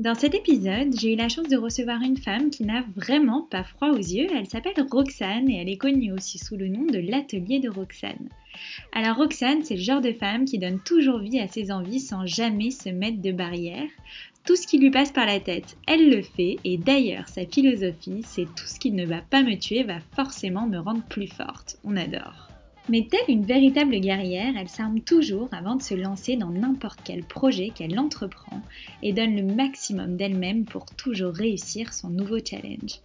Dans cet épisode, j'ai eu la chance de recevoir une femme qui n'a vraiment pas froid aux yeux. Elle s'appelle Roxane et elle est connue aussi sous le nom de l'atelier de Roxane. Alors Roxane, c'est le genre de femme qui donne toujours vie à ses envies sans jamais se mettre de barrière. Tout ce qui lui passe par la tête, elle le fait et d'ailleurs sa philosophie, c'est tout ce qui ne va pas me tuer va forcément me rendre plus forte. On adore. Mais telle une véritable guerrière, elle s'arme toujours avant de se lancer dans n'importe quel projet qu'elle entreprend et donne le maximum d'elle-même pour toujours réussir son nouveau challenge.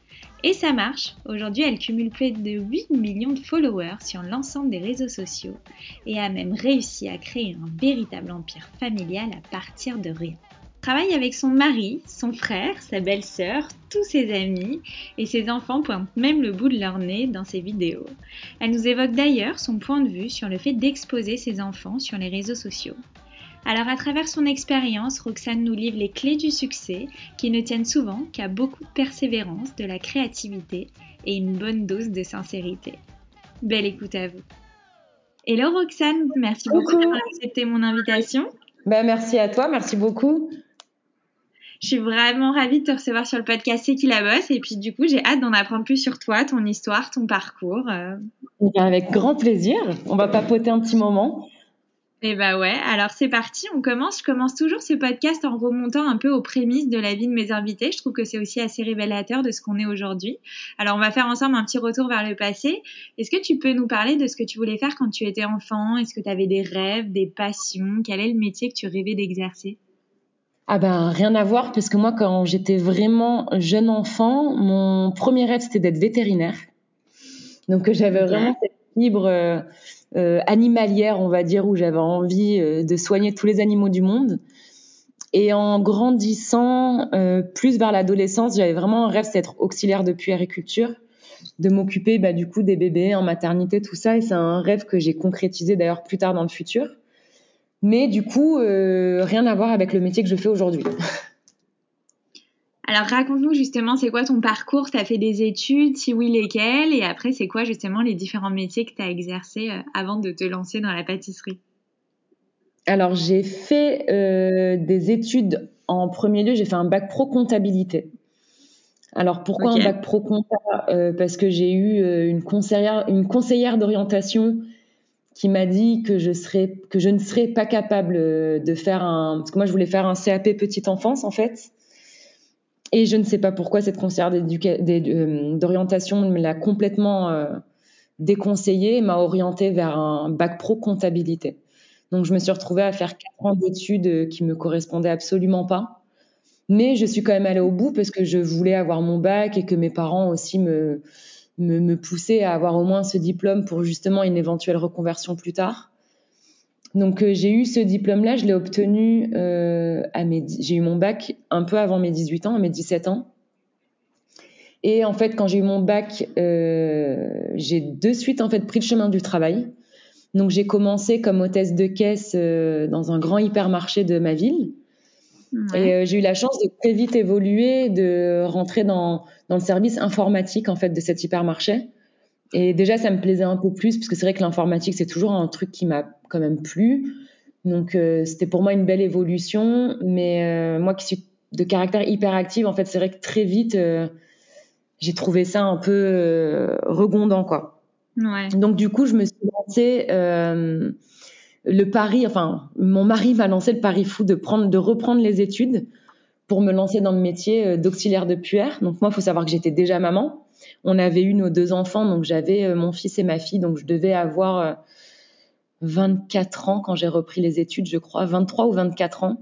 Et ça marche. Aujourd'hui, elle cumule plus de 8 millions de followers sur l'ensemble des réseaux sociaux et a même réussi à créer un véritable empire familial à partir de rien travaille avec son mari, son frère, sa belle-sœur, tous ses amis et ses enfants pointent même le bout de leur nez dans ses vidéos. Elle nous évoque d'ailleurs son point de vue sur le fait d'exposer ses enfants sur les réseaux sociaux. Alors à travers son expérience, Roxane nous livre les clés du succès qui ne tiennent souvent qu'à beaucoup de persévérance, de la créativité et une bonne dose de sincérité. Belle écoute à vous. Hello Roxane, merci beaucoup d'avoir accepté mon invitation. Ben, merci à toi, merci beaucoup. Je suis vraiment ravie de te recevoir sur le podcast C'est qui la bosse et puis du coup j'ai hâte d'en apprendre plus sur toi, ton histoire, ton parcours. Euh. Eh avec grand plaisir. On va papoter un petit moment. Eh bah ouais, alors c'est parti, on commence. Je commence toujours ce podcast en remontant un peu aux prémices de la vie de mes invités. Je trouve que c'est aussi assez révélateur de ce qu'on est aujourd'hui. Alors on va faire ensemble un petit retour vers le passé. Est-ce que tu peux nous parler de ce que tu voulais faire quand tu étais enfant? Est-ce que tu avais des rêves, des passions? Quel est le métier que tu rêvais d'exercer? Ah ben rien à voir parce que moi quand j'étais vraiment jeune enfant, mon premier rêve c'était d'être vétérinaire. Donc j'avais vraiment cette fibre euh, euh, animalière, on va dire, où j'avais envie euh, de soigner tous les animaux du monde. Et en grandissant plus vers l'adolescence, j'avais vraiment un rêve, c'est d'être auxiliaire de puériculture, de m'occuper bah, du coup des bébés en maternité, tout ça. Et c'est un rêve que j'ai concrétisé d'ailleurs plus tard dans le futur. Mais du coup, euh, rien à voir avec le métier que je fais aujourd'hui. Alors raconte-nous justement, c'est quoi ton parcours? Tu as fait des études, si oui lesquelles? Et après, c'est quoi justement les différents métiers que tu as exercés euh, avant de te lancer dans la pâtisserie? Alors j'ai fait euh, des études en premier lieu, j'ai fait un bac pro comptabilité. Alors pourquoi un bac pro compta? Parce que j'ai eu une conseillère, une conseillère d'orientation qui m'a dit que je serais que je ne serais pas capable euh, de faire un parce que moi je voulais faire un CAP petite enfance en fait. Et je ne sais pas pourquoi cette conseillère euh, d'orientation me l'a complètement euh, déconseillé m'a orientée vers un bac pro comptabilité. Donc je me suis retrouvée à faire quatre ans d'études qui me correspondaient absolument pas. Mais je suis quand même allée au bout parce que je voulais avoir mon bac et que mes parents aussi me me, me pousser à avoir au moins ce diplôme pour justement une éventuelle reconversion plus tard. Donc euh, j'ai eu ce diplôme-là, je l'ai obtenu euh, à mes, j'ai eu mon bac un peu avant mes 18 ans, à mes 17 ans. Et en fait, quand j'ai eu mon bac, euh, j'ai de suite en fait pris le chemin du travail. Donc j'ai commencé comme hôtesse de caisse euh, dans un grand hypermarché de ma ville. Et euh, j'ai eu la chance de très vite évoluer, de rentrer dans, dans le service informatique en fait de cet hypermarché. Et déjà, ça me plaisait un peu plus parce que c'est vrai que l'informatique c'est toujours un truc qui m'a quand même plu. Donc euh, c'était pour moi une belle évolution. Mais euh, moi qui suis de caractère hyperactive, en fait, c'est vrai que très vite j'ai trouvé ça un peu regondant quoi. Ouais. Donc du coup, je me suis lancée le pari, enfin, mon mari m'a lancé le pari fou de prendre, de reprendre les études pour me lancer dans le métier euh, d'auxiliaire de puère. Donc moi, il faut savoir que j'étais déjà maman. On avait eu nos deux enfants, donc j'avais euh, mon fils et ma fille, donc je devais avoir 24 euh, ans quand j'ai repris les études, je crois, 23 ou 24 ans.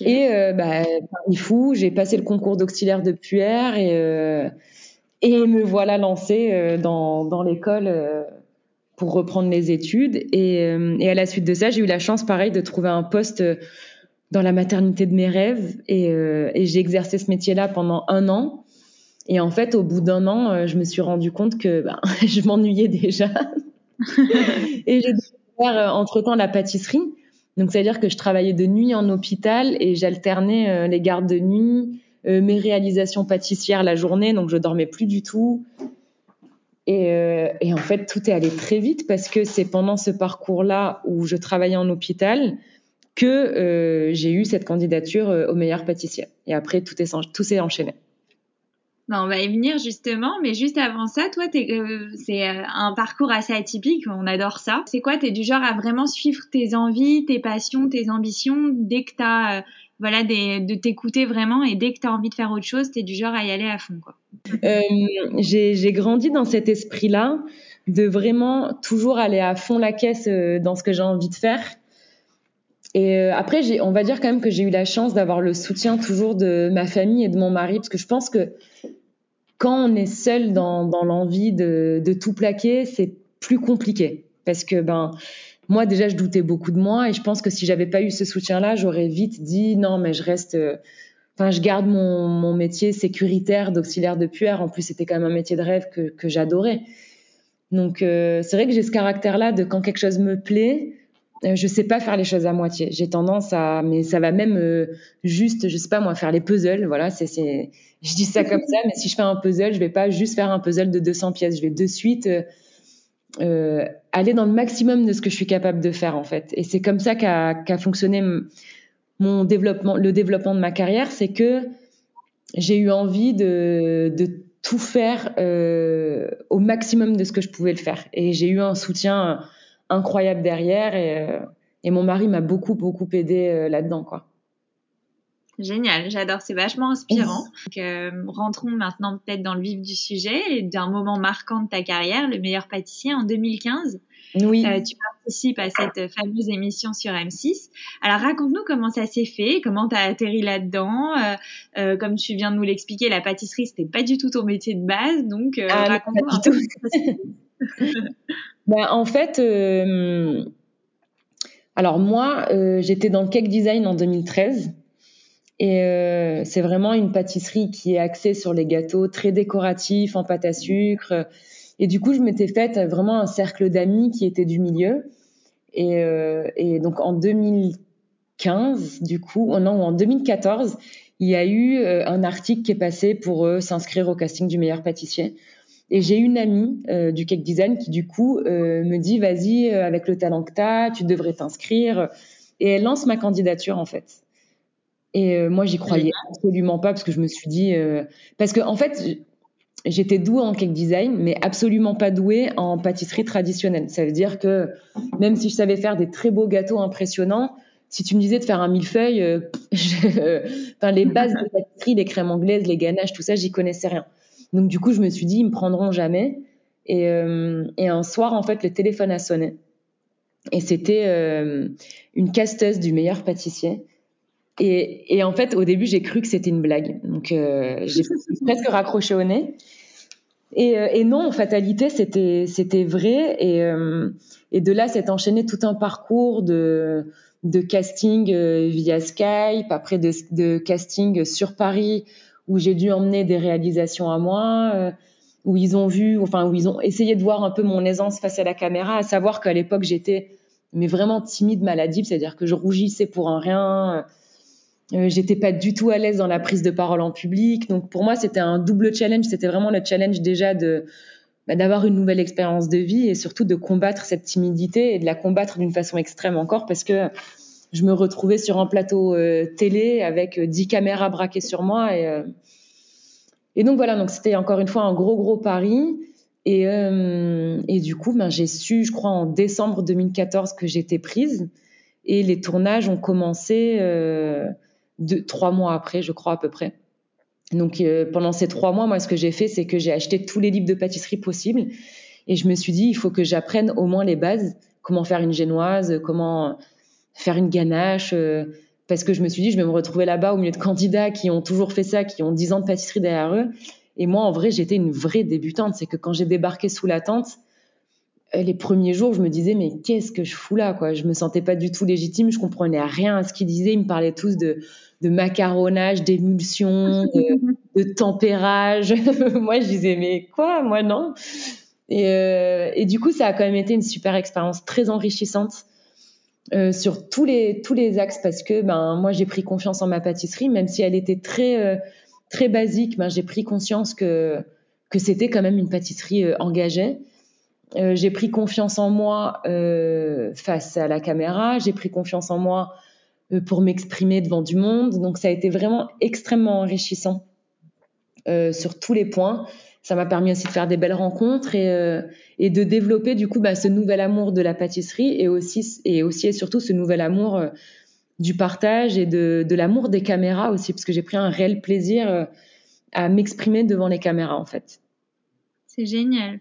Et euh, bah, pari fou, j'ai passé le concours d'auxiliaire de puère et, et me voilà lancée dans, dans l'école pour reprendre les études. Et, euh, et, à la suite de ça, j'ai eu la chance, pareil, de trouver un poste dans la maternité de mes rêves et, euh, et j'ai exercé ce métier-là pendant un an. Et en fait, au bout d'un an, euh, je me suis rendu compte que ben, je m'ennuyais déjà. et j'ai découvert euh, entre-temps la pâtisserie. Donc, c'est-à-dire que je travaillais de nuit en hôpital et j'alternais euh, les gardes de nuit, mes réalisations pâtissières la journée, donc je dormais plus du tout. Et, et en fait, tout est allé très vite parce que c'est pendant ce parcours-là où je travaillais en hôpital que j'ai eu cette candidature au meilleur pâtissier. Et après, tout s'est enchaîné. Ben, on va y venir justement, mais juste avant ça, toi, euh, c'est euh, un parcours assez atypique, on adore ça. C'est quoi? T'es du genre à vraiment suivre tes envies, tes passions, tes ambitions? Dès que t'as, euh, voilà, de t'écouter vraiment et dès que t'as envie de faire autre chose, t'es du genre à y aller à fond, quoi. j'ai grandi dans cet esprit-là de vraiment toujours aller à fond la caisse dans ce que j'ai envie de faire. Et après, on va dire quand même que j'ai eu la chance d'avoir le soutien toujours de ma famille et de mon mari, parce que je pense que quand on est seul dans, dans l'envie de, de, tout plaquer, c'est plus compliqué. Parce que ben moi déjà je doutais beaucoup de moi et je pense que si j'avais pas eu ce soutien-là, j'aurais vite dit non mais je reste. Euh, enfin, je garde mon, mon métier sécuritaire d'auxiliaire de puère. En plus, c'était quand même un métier de rêve que, que j'adorais. Donc, euh, c'est vrai que j'ai ce caractère-là de quand quelque chose me plaît, euh, je sais pas faire les choses à moitié. J'ai tendance à, mais ça va même juste, je sais pas moi, faire les puzzles. Voilà, c'est, je dis ça comme ça, mais si je fais un puzzle, je vais pas juste faire un puzzle de 200 pièces. Je vais de suite euh, aller dans le maximum de ce que je suis capable de faire en fait. Et c'est comme ça qu'a, qu'a fonctionné mon développement, le développement de ma carrière, c'est que j'ai eu envie de, de tout faire euh, au maximum de ce que je pouvais le faire. Et j'ai eu un soutien incroyable derrière et, euh, et mon mari m'a beaucoup beaucoup aidé euh, là-dedans quoi. Génial, j'adore, c'est vachement inspirant. Donc, euh, rentrons maintenant peut-être dans le vif du sujet et d'un moment marquant de ta carrière, le meilleur pâtissier en 2015. Oui. Euh, tu participes à cette fameuse émission sur M6. Alors raconte-nous comment ça s'est fait, comment tu as atterri là-dedans. Euh, comme tu viens de nous l'expliquer, la pâtisserie c'était pas du tout ton métier de base, donc ah, raconte-nous un peu. ben, en fait, alors moi, j'étais dans le cake design en 2013. Et euh, c'est vraiment une pâtisserie qui est axée sur les gâteaux très décoratifs, en pâte à sucre. Et du coup, je m'étais faite vraiment un cercle d'amis qui étaient du milieu. Et, euh, et, donc en 2015, du coup, oh non, en 2014, il y a eu euh, un article qui est passé pour euh, s'inscrire au casting du meilleur pâtissier. Et j'ai une amie euh, du cake design qui du coup me dit vas-y avec le talent que tu as, tu devrais t'inscrire. Et elle lance ma candidature en fait. Et euh, moi, j'y croyais absolument pas parce que je me suis dit, euh, parce que en fait, j'étais douée en cake design, mais absolument pas douée en pâtisserie traditionnelle. Ça veut dire que même si je savais faire des très beaux gâteaux impressionnants, si tu me disais de faire un millefeuille, euh, enfin les bases de pâtisserie, les crèmes anglaises, les ganaches, tout ça, j'y connaissais rien. Donc du coup, je me suis dit, ils me prendront jamais. Et, euh, et un soir, en fait, le téléphone a sonné. Et c'était euh, une casteuse du meilleur pâtissier et, en fait, au début, j'ai cru que c'était une blague. Donc, euh, j'ai presque raccroché au nez. Et, euh, non, en fatalité, c'était vrai. Et, euh, et de là, s'est enchaîné tout un parcours de casting via Skype, après de, casting sur Paris, où j'ai dû emmener des réalisations à moi, où ils ont vu, enfin où ils ont essayé de voir un peu mon aisance face à la caméra, à savoir qu'à l'époque j'étais mais vraiment timide, maladive, c'est-à-dire que je rougissais pour un rien j'étais pas du tout à l'aise dans la prise de parole en public. Donc pour moi, c'était un double challenge. C'était vraiment le challenge déjà de bah, d'avoir une nouvelle expérience de vie et surtout de combattre cette timidité et de la combattre d'une façon extrême encore parce que je me retrouvais sur un plateau euh, télé avec euh, dix caméras braquées sur moi et euh, et donc voilà. Donc c'était encore une fois un gros gros pari. Et, euh, et du coup, ben, j'ai su, je crois, en décembre 2014 que j'étais prise. Et les tournages ont commencé euh, deux, trois mois après, je crois à peu près. Donc euh, pendant ces trois mois, moi, ce que j'ai fait, c'est que j'ai acheté tous les livres de pâtisserie possibles et je me suis dit, il faut que j'apprenne au moins les bases, comment faire une génoise, comment faire une ganache, euh, parce que je me suis dit, je vais me retrouver là-bas au milieu de candidats qui ont toujours fait ça, qui ont dix ans de pâtisserie derrière eux. Et moi, en vrai, j'étais une vraie débutante. C'est que quand j'ai débarqué sous la tente, les premiers jours, je me disais mais qu'est-ce que je fous là quoi? Je me sentais pas du tout légitime, je comprenais rien à ce qu'ils disaient. Ils me parlaient tous de, de macaronnage, d'émulsion, de, tempérage. moi, je disais mais quoi? Moi non. Et, euh, et, du coup, ça a quand même été une super expérience, très enrichissante euh, sur tous les tous les axes parce que ben moi j'ai pris confiance en ma pâtisserie, même si elle était très euh, très basique. Ben j'ai pris conscience que que c'était quand même une pâtisserie engagée. Euh, j'ai pris confiance en moi euh, face à la caméra, j'ai pris confiance en moi euh, pour m'exprimer devant du monde. Donc ça a été vraiment extrêmement enrichissant sur tous les points. Ça m'a permis aussi de faire des belles rencontres et, de développer du coup bah, ce nouvel amour de la pâtisserie et aussi et surtout ce nouvel amour du partage et de l'amour des caméras aussi parce que j'ai pris un réel plaisir à m'exprimer devant les caméras en fait. C'est génial.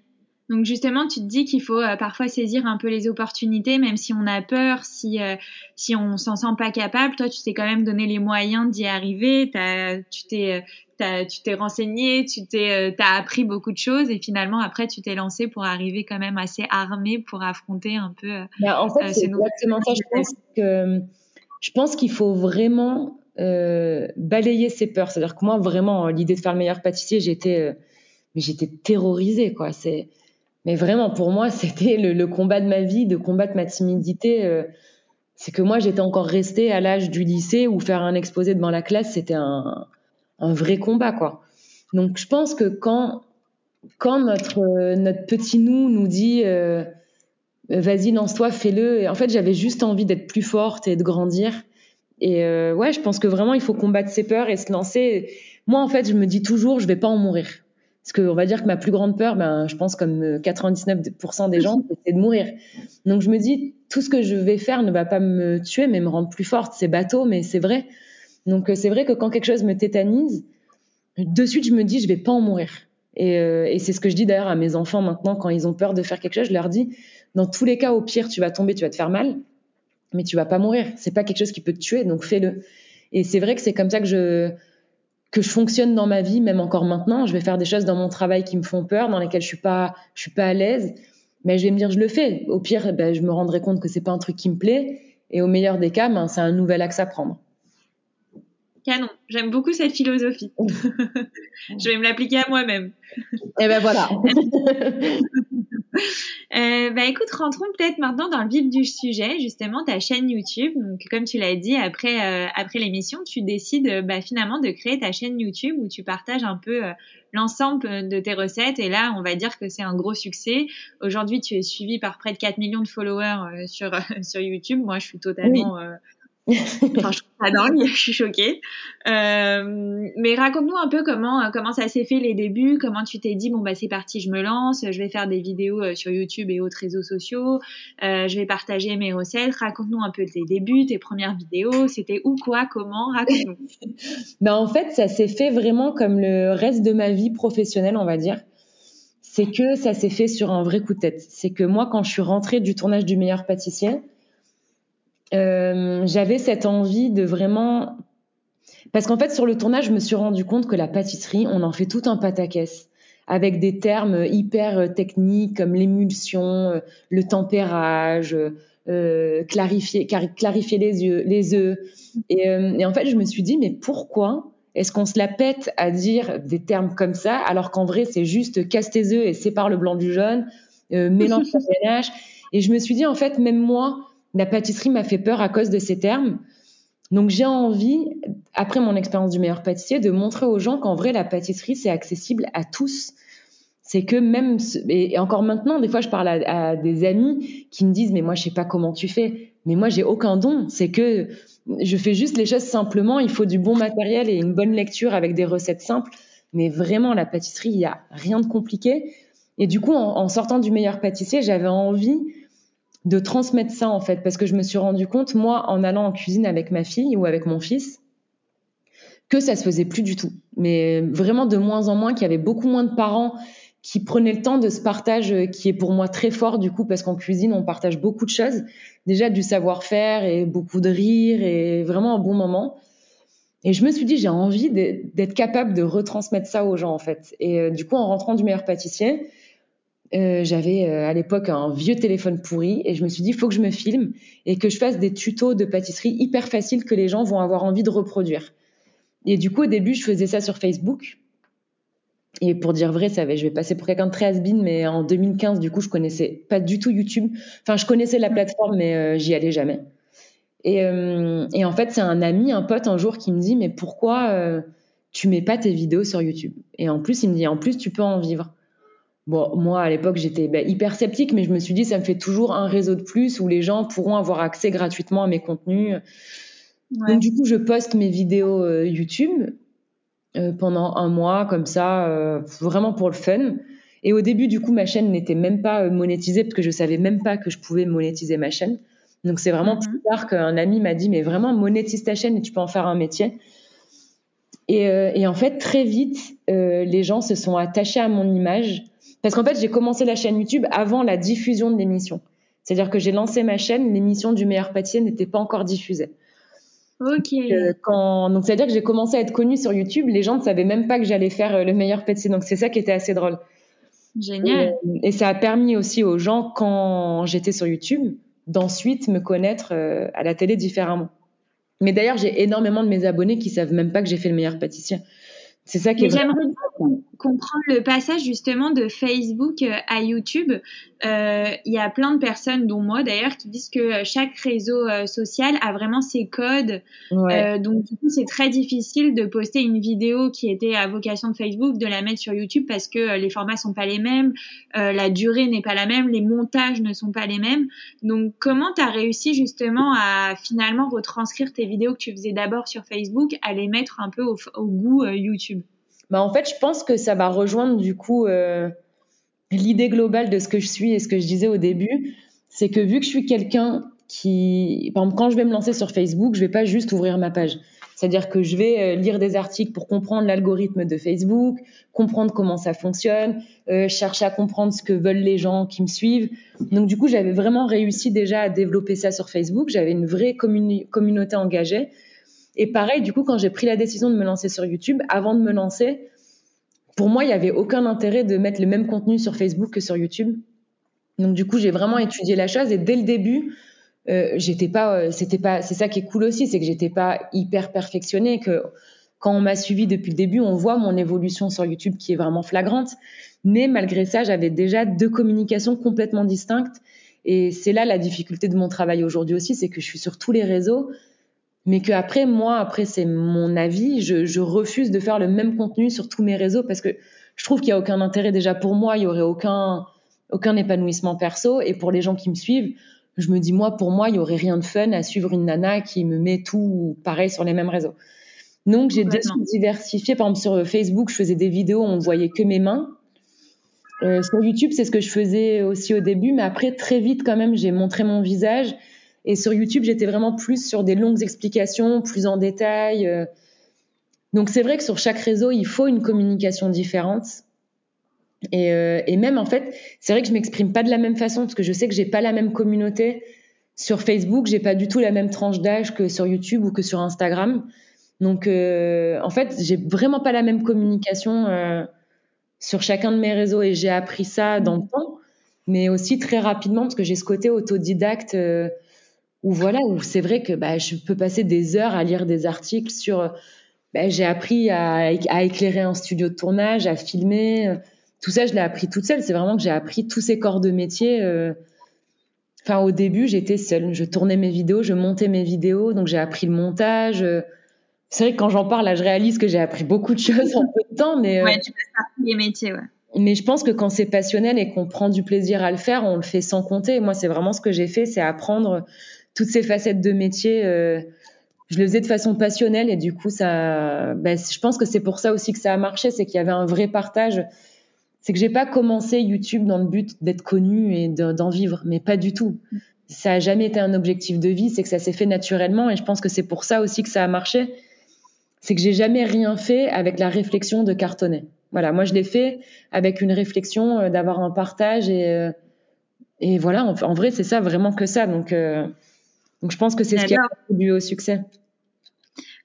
Donc justement, tu te dis qu'il faut euh, parfois saisir un peu les opportunités, même si on a peur, si euh, si on s'en sent pas capable. Toi, tu t'es quand même donné les moyens d'y arriver. As, tu t'es euh, tu t'es renseigné, tu t'es as appris beaucoup de choses et finalement après tu t'es lancé pour arriver quand même assez armé pour affronter un peu. Bah, en fait, c'est exactement ça. Je pense que je pense qu'il faut vraiment balayer ses peurs. C'est-à-dire que moi, vraiment, l'idée de faire le meilleur pâtissier, j'étais mais j'étais terrorisée quoi. C'est mais vraiment, pour moi, c'était le, combat de ma vie, de combattre ma timidité. Euh, c'est que moi, j'étais encore restée à l'âge du lycée où faire un exposé devant la classe, c'était un, vrai combat, quoi. Donc, je pense que quand, quand notre, notre petit nous nous dit euh, vas-y, lance-toi, fais-le, en fait, j'avais juste envie d'être plus forte et de grandir. Et euh, ouais, je pense que vraiment, il faut combattre ses peurs et se lancer. Moi, en fait, je me dis toujours, je vais pas en mourir. Parce qu'on va dire que ma plus grande peur, ben, je pense comme 99% euh, des gens, c'est de mourir. Donc je me dis, tout ce que je vais faire ne va pas me tuer, mais me rendre plus forte. C'est bateau, mais c'est vrai. Donc euh, c'est vrai que quand quelque chose me tétanise, de suite je me dis, je vais pas en mourir. Et, euh, et c'est ce que je dis d'ailleurs à mes enfants maintenant quand ils ont peur de faire quelque chose. Je leur dis, dans tous les cas, au pire, tu vas tomber, tu vas te faire mal, mais tu vas pas mourir. C'est pas quelque chose qui peut te tuer, donc fais-le. Et c'est vrai que c'est comme ça que je que je fonctionne dans ma vie, même encore maintenant. Je vais faire des choses dans mon travail qui me font peur, dans lesquelles je suis pas, je suis pas à l'aise. Mais je vais me dire, je le fais. Au pire, ben, je me rendrai compte que c'est pas un truc qui me plaît. Et au meilleur des cas, ben, c'est un nouvel axe à prendre. Canon. J'aime beaucoup cette philosophie. je vais me l'appliquer à moi-même. Et ben voilà. Euh, bah écoute, rentrons peut-être maintenant dans le vif du sujet, justement ta chaîne YouTube. Donc comme tu l'as dit, après euh, après l'émission, tu décides bah, finalement de créer ta chaîne YouTube où tu partages un peu euh, l'ensemble de tes recettes. Et là, on va dire que c'est un gros succès. Aujourd'hui, tu es suivi par près de 4 millions de followers sur sur YouTube. Moi, je suis totalement enfin, je trouve dingue, je suis choquée. Euh, mais raconte-nous un peu comment euh, comment ça s'est fait les débuts, comment tu t'es dit bon bah c'est parti, je me lance, je vais faire des vidéos euh, sur YouTube et autres réseaux sociaux, euh, je vais partager mes recettes. Raconte-nous un peu tes débuts, tes premières vidéos, c'était où, quoi, comment, raconte-nous. ben en fait, ça s'est fait vraiment comme le reste de ma vie professionnelle, on va dire. C'est que ça s'est fait sur un vrai coup de tête. C'est que moi, quand je suis rentrée du tournage du meilleur pâtissier, j'avais cette envie de vraiment parce qu'en fait sur le tournage je me suis rendu compte que la pâtisserie on en fait tout un pataquès avec des termes hyper techniques comme l'émulsion, euh, le tempérage, euh, clarifier clarifier les yeux, les œufs. Et, euh, et en fait je me suis dit mais pourquoi est-ce qu'on se la pète à dire des termes comme ça alors qu'en vrai c'est juste casse tes œufs et sépare le blanc du jaune, euh, mélange ton ménage et je me suis dit en fait même moi la pâtisserie m'a fait peur à cause de ces termes. Donc j'ai envie, après mon expérience du meilleur pâtissier, de montrer aux gens qu'en vrai la pâtisserie c'est accessible à tous. C'est que même et encore maintenant, des fois je parle à, des amis qui me disent mais moi je sais pas comment tu fais, mais moi j'ai aucun don. C'est que je fais juste les choses simplement. Il faut du bon matériel et une bonne lecture avec des recettes simples. Mais vraiment la pâtisserie, il y a rien de compliqué. Et du coup, en sortant du meilleur pâtissier, j'avais envie de transmettre ça en fait. Parce que je me suis rendu compte moi en allant en cuisine avec ma fille ou avec mon fils que ça se faisait plus du tout. Mais vraiment de moins en moins qu'il y avait beaucoup moins de parents qui prenaient le temps de ce partage qui est pour moi très fort du coup parce qu'en cuisine on partage beaucoup de choses. Déjà du savoir-faire et beaucoup de rire et vraiment un bon moment. Et je me suis dit j'ai envie d'être capable de retransmettre ça aux gens en fait. Et euh, du coup en rentrant du meilleur pâtissier Euh, j'avais euh, à l'époque un vieux téléphone pourri et je me suis dit, il faut que je me filme et que je fasse des tutos de pâtisserie hyper faciles que les gens vont avoir envie de reproduire. Et du coup, au début, je faisais ça sur Facebook. Et pour dire vrai, ça, je vais passer pour quelqu'un de très has mais en 2015, du coup, je connaissais pas du tout YouTube. Enfin, je connaissais la plateforme, mais euh, j'y allais jamais. Et, et en fait, c'est un ami, un pote, un jour qui me dit, mais pourquoi tu mets pas tes vidéos sur YouTube? Et en plus, il me dit, en plus, tu peux en vivre. Bon, moi, à l'époque, j'étais bah, hyper sceptique, mais je me suis dit, ça me fait toujours un réseau de plus où les gens pourront avoir accès gratuitement à mes contenus. Donc, du coup, je poste mes vidéos euh, YouTube euh, pendant un mois, comme ça, euh, vraiment pour le fun. Et au début, du coup, ma chaîne n'était même pas monétisée parce que je savais même pas que je pouvais monétiser ma chaîne. Donc, c'est vraiment mm-hmm. plus tard qu'un ami m'a dit, mais vraiment, monétise ta chaîne et tu peux en faire un métier. Et, et en fait, très vite, les gens se sont attachés à mon image parce qu'en fait, j'ai commencé la chaîne YouTube avant la diffusion de l'émission. C'est-à-dire que j'ai lancé ma chaîne, l'émission du meilleur pâtissier n'était pas encore diffusée. Ok. Euh, quand... Donc, c'est-à-dire que j'ai commencé à être connue sur YouTube, les gens ne savaient même pas que j'allais faire euh, le meilleur pâtissier. Donc, c'est ça qui était assez drôle. Génial. Et, et, ça a permis aussi aux gens, quand j'étais sur YouTube, d'ensuite me connaître euh, à la télé différemment. Mais d'ailleurs, j'ai énormément de mes abonnés qui savent même pas que j'ai fait le meilleur pâtissier. C'est ça qui est. J'aimerais comprendre le passage justement de Facebook euh, à YouTube. Euh, il y a plein de personnes, dont moi d'ailleurs, qui disent que chaque réseau euh, social a vraiment ses codes. donc du coup, c'est très difficile de poster une vidéo qui était à vocation de Facebook, de la mettre sur YouTube parce que les formats sont pas les mêmes, la durée n'est pas la même, les montages ne sont pas les mêmes. Donc comment tu as réussi justement à finalement retranscrire tes vidéos que tu faisais d'abord sur Facebook, à les mettre un peu au, au goût YouTube? Bah en fait, je pense que ça va rejoindre du coup euh, l'idée globale de ce que je suis et ce que je disais au début, c'est que vu que je suis quelqu'un qui, par exemple, quand je vais me lancer sur Facebook, je vais pas juste ouvrir ma page. C'est-à-dire que je vais euh, lire des articles pour comprendre l'algorithme de Facebook, comprendre comment ça fonctionne, euh, chercher à comprendre ce que veulent les gens qui me suivent. Donc du coup, j'avais vraiment réussi déjà à développer ça sur Facebook. J'avais une vraie communauté engagée. Et pareil, du coup, quand j'ai pris la décision de me lancer sur YouTube, avant de me lancer, pour moi, il n'y avait aucun intérêt de mettre le même contenu sur Facebook que sur YouTube. Donc du coup, j'ai vraiment étudié la chose et dès le début, euh, j'étais pas, euh, c'était pas, c'est ça qui est cool aussi, c'est que j'étais pas hyper perfectionnée, que quand on m'a suivi depuis le début, on voit mon évolution sur YouTube qui est vraiment flagrante. Mais malgré ça, j'avais déjà deux communications complètement distinctes. Et c'est là la difficulté de mon travail aujourd'hui aussi, c'est que je suis sur tous les réseaux, mais que après moi après c'est mon avis je, je, refuse de faire le même contenu sur tous mes réseaux parce que je trouve qu'il y a aucun intérêt déjà pour moi il y aurait aucun aucun épanouissement perso. Et pour les gens qui me suivent je me dis moi pour moi il y aurait rien de fun à suivre une nana qui me met tout pareil sur les mêmes réseaux. Donc j'ai diversifié par exemple sur Facebook je faisais des vidéos où on voyait que mes mains. Euh, sur YouTube c'est ce que je faisais aussi au début mais après très vite quand même j'ai montré mon visage et sur YouTube, j'étais vraiment plus sur des longues explications, plus en détail. Euh. Donc c'est vrai que sur chaque réseau, il faut une communication différente. Et, euh, et même en fait, c'est vrai que je m'exprime pas de la même façon parce que je sais que j'ai pas la même communauté. Sur Facebook, j'ai pas du tout la même tranche d'âge que sur YouTube ou que sur Instagram. Donc euh, en fait, j'ai vraiment pas la même communication sur chacun de mes réseaux et j'ai appris ça dans le temps, mais aussi très rapidement parce que j'ai ce côté autodidacte. Euh, où voilà, où c'est vrai que bah, je peux passer des heures à lire des articles sur. Bah, j'ai appris à, à, éclairer un studio de tournage, à filmer. Tout ça, je l'ai appris toute seule. C'est vraiment que j'ai appris tous ces corps de métier. Euh... Enfin, au début, j'étais seule. Je tournais mes vidéos, je montais mes vidéos, donc j'ai appris le montage. C'est vrai que quand j'en parle, là, je réalise que j'ai appris beaucoup de choses en peu de temps, mais. Euh... Ouais, tu passes par tous les métiers, ouais. Mais je pense que quand c'est passionnel et qu'on prend du plaisir à le faire, on le fait sans compter. Moi, c'est vraiment ce que j'ai fait, c'est apprendre toutes ces facettes de métier, euh, je le faisais de façon passionnelle et du coup, ça, ben, je pense que c'est pour ça aussi que ça a marché, c'est qu'il y avait un vrai partage. C'est que j'ai pas commencé YouTube dans le but d'être connu et d'en vivre, mais pas du tout. Ça a jamais été un objectif de vie, c'est que ça s'est fait naturellement et je pense que c'est pour ça aussi que ça a marché. C'est que j'ai jamais rien fait avec la réflexion de cartonner. Voilà, moi je l'ai fait avec une réflexion euh, d'avoir un partage et euh, et voilà, en, vrai c'est ça, vraiment que ça. Donc donc je pense que c'est ce qui a contribué au succès.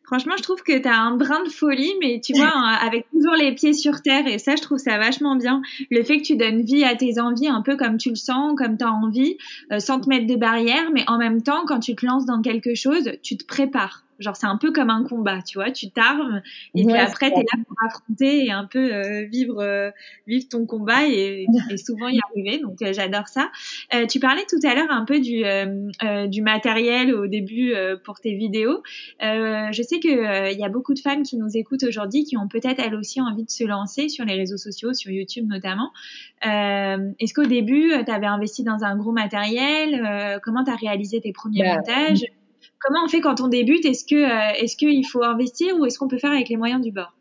Franchement, je trouve que tu as un brin de folie, mais tu vois, avec toujours les pieds sur terre, et ça, je trouve ça vachement bien. Le fait que tu donnes vie à tes envies, un peu comme tu le sens, comme tu as envie, euh, sans te mettre de barrières, mais en même temps, quand tu te lances dans quelque chose, tu te prépares. Genre, c'est un peu comme un combat, tu vois, tu t'armes et puis après, tu es là pour affronter et un peu euh, vivre, euh, vivre ton combat et, et souvent y arriver. Donc, euh, j'adore ça. tu parlais tout à l'heure un peu du, du matériel au début pour tes vidéos. je sais qu'il il y a beaucoup de femmes qui nous écoutent aujourd'hui qui ont peut-être elles aussi envie de se lancer sur les réseaux sociaux, sur YouTube notamment. Est-ce qu'au début, tu avais investi dans un gros matériel? Comment tu as réalisé tes premiers bah, montages? Comment on fait quand on débute? Est-ce que euh, est-ce qu'il faut investir ou est-ce qu'on peut faire avec les moyens du bord?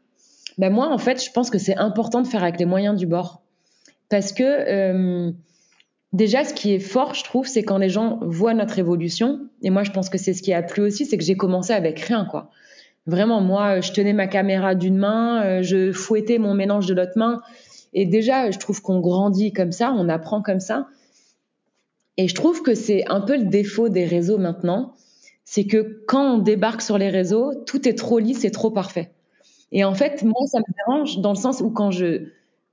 Ben moi, en fait, je pense que c'est important de faire avec les moyens du bord. Parce que euh, déjà, ce qui est fort, je trouve, c'est quand les gens voient notre évolution. Et moi, je pense que c'est ce qui a plu aussi, c'est que j'ai commencé avec rien, quoi. Vraiment, moi, je tenais ma caméra d'une main, euh, je fouettais mon mélange de l'autre main. Et déjà, je trouve qu'on grandit comme ça, on apprend comme ça. Et je trouve que c'est un peu le défaut des réseaux maintenant c'est que quand on débarque sur les réseaux, tout est trop lisse et trop parfait. Et en fait, moi, ça me dérange dans le sens où quand je,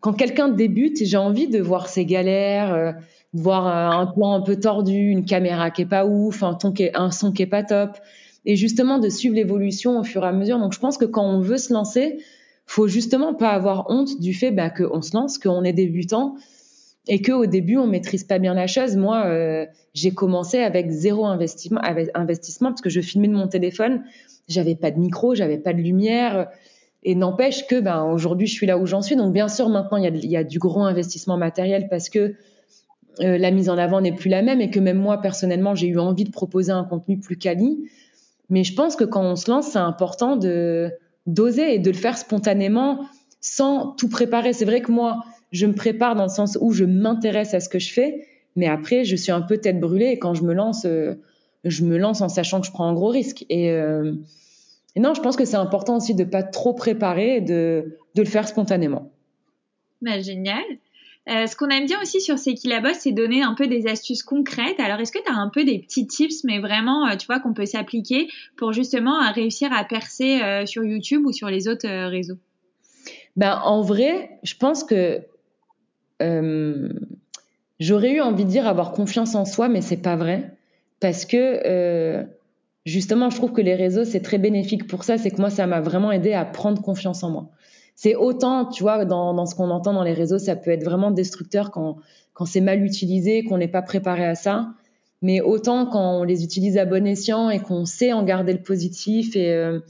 quand quelqu'un débute, j'ai envie de voir ses galères, euh, voir un plan un peu tordu, une caméra qui est pas ouf, un, ton qui est, un son qui est pas top, et justement de suivre l'évolution au fur et à mesure. Donc, je pense que quand on veut se lancer, faut justement pas avoir honte du fait bah, qu'on se lance, qu'on est débutant, et que au début on maîtrise pas bien la chose. Moi, euh, j'ai commencé avec zéro investissement, parce que je filmais de mon téléphone, j'avais pas de micro, j'avais pas de lumière, et n'empêche que ben aujourd'hui je suis là où j'en suis. Donc bien sûr maintenant il y a, il y a du gros investissement matériel parce que euh, la mise en avant n'est plus la même et que même moi personnellement j'ai eu envie de proposer un contenu plus quali. Mais je pense que quand on se lance, c'est important de d'oser et de le faire spontanément sans tout préparer. C'est vrai que moi, je me prépare dans le sens où je m'intéresse à ce que je fais, mais après, je suis un peu tête brûlée et quand je me lance, euh, je me lance en sachant que je prends un gros risque. Et, euh, non, je pense que c'est important aussi de pas trop préparer et de, de le faire spontanément. Bah, génial. Euh, ce qu'on aime bien aussi sur C'est qui la bosse, c'est donner un peu des astuces concrètes. Alors, est-ce que tu as un peu des petits tips, mais vraiment, tu vois, qu'on peut s'appliquer pour justement réussir à percer sur YouTube ou sur les autres réseaux? Ben, En vrai, je pense que j'aurais eu envie de dire avoir confiance en soi, mais c'est pas vrai parce que euh, justement, je trouve que les réseaux c'est très bénéfique pour ça. C'est que moi, ça m'a vraiment aidé à prendre confiance en moi. C'est autant, tu vois, dans, dans ce qu'on entend dans les réseaux, ça peut être vraiment destructeur quand quand c'est mal utilisé, qu'on n'est pas préparé à ça. Mais autant quand on les utilise à bon escient et qu'on sait en garder le positif et euh,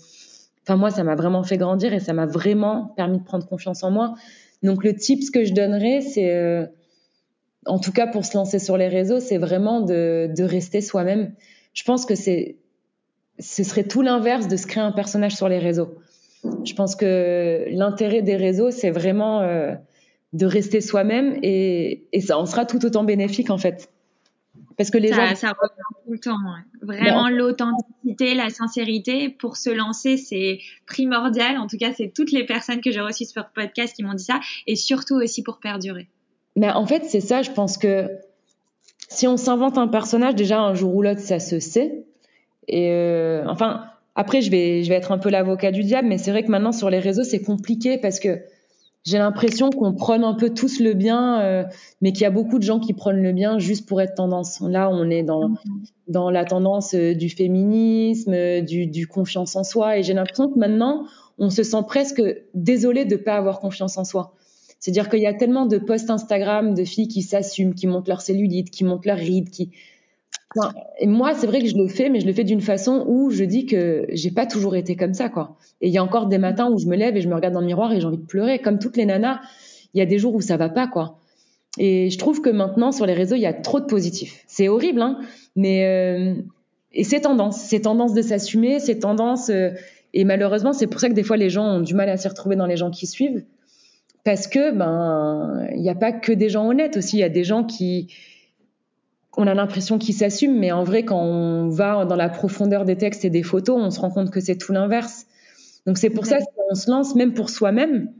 enfin moi ça m'a vraiment fait grandir et ça m'a vraiment permis de prendre confiance en moi donc le tip que je donnerais, c'est, euh, en tout cas pour se lancer sur les réseaux, c'est vraiment de, de rester soi-même. Je pense que c'est, ce serait tout l'inverse de se créer un personnage sur les réseaux. Je pense que l'intérêt des réseaux, c'est vraiment euh, de rester soi-même et, et ça en sera tout autant bénéfique en fait. Parce que les ça, gens. Ça revient tout le temps. Vraiment, l'authenticité, la sincérité pour se lancer, c'est primordial. En tout cas, c'est toutes les personnes que j'ai reçues sur le podcast qui m'ont dit ça. Et surtout aussi pour perdurer. Mais en fait, c'est ça. Je pense que si on s'invente un personnage, déjà, un jour ou l'autre, ça se sait. Et euh, enfin, après, je vais, je vais être un peu l'avocat du diable, mais c'est vrai que maintenant, sur les réseaux, c'est compliqué parce que j'ai l'impression qu'on prône un peu tous le bien, euh, mais qu'il y a beaucoup de gens qui prônent le bien juste pour être tendance. Là, on est dans, dans la tendance euh, du féminisme, euh, du, du confiance en soi, et j'ai l'impression que maintenant, on se sent presque désolé de pas avoir confiance en soi. C'est-à-dire qu'il y a tellement de posts Instagram de filles qui s'assument, qui montrent leur cellulite, qui montrent leurs rides, qui, moi, c'est vrai que je le fais, mais je le fais d'une façon où je dis que j'ai pas toujours été comme ça, quoi. Et il y a encore des matins où je me lève et je me regarde dans le miroir et j'ai envie de pleurer. Comme toutes les nanas, il y a des jours où ça va pas, quoi. Et je trouve que maintenant, sur les réseaux, il y a trop de positifs. C'est horrible, hein. Mais, euh, et c'est tendance. C'est tendance de s'assumer, c'est tendance, euh, et malheureusement, c'est pour ça que des fois les gens ont du mal à s'y retrouver dans les gens qui suivent. Parce que, ben, il n'y a pas que des gens honnêtes aussi. Il y a des gens qui, on a l'impression qu'ils s'assument, mais en vrai, quand on va dans la profondeur des textes et des photos, on se rend compte que c'est tout l'inverse. Donc c'est pour ça qu'on se lance, même pour soi-même,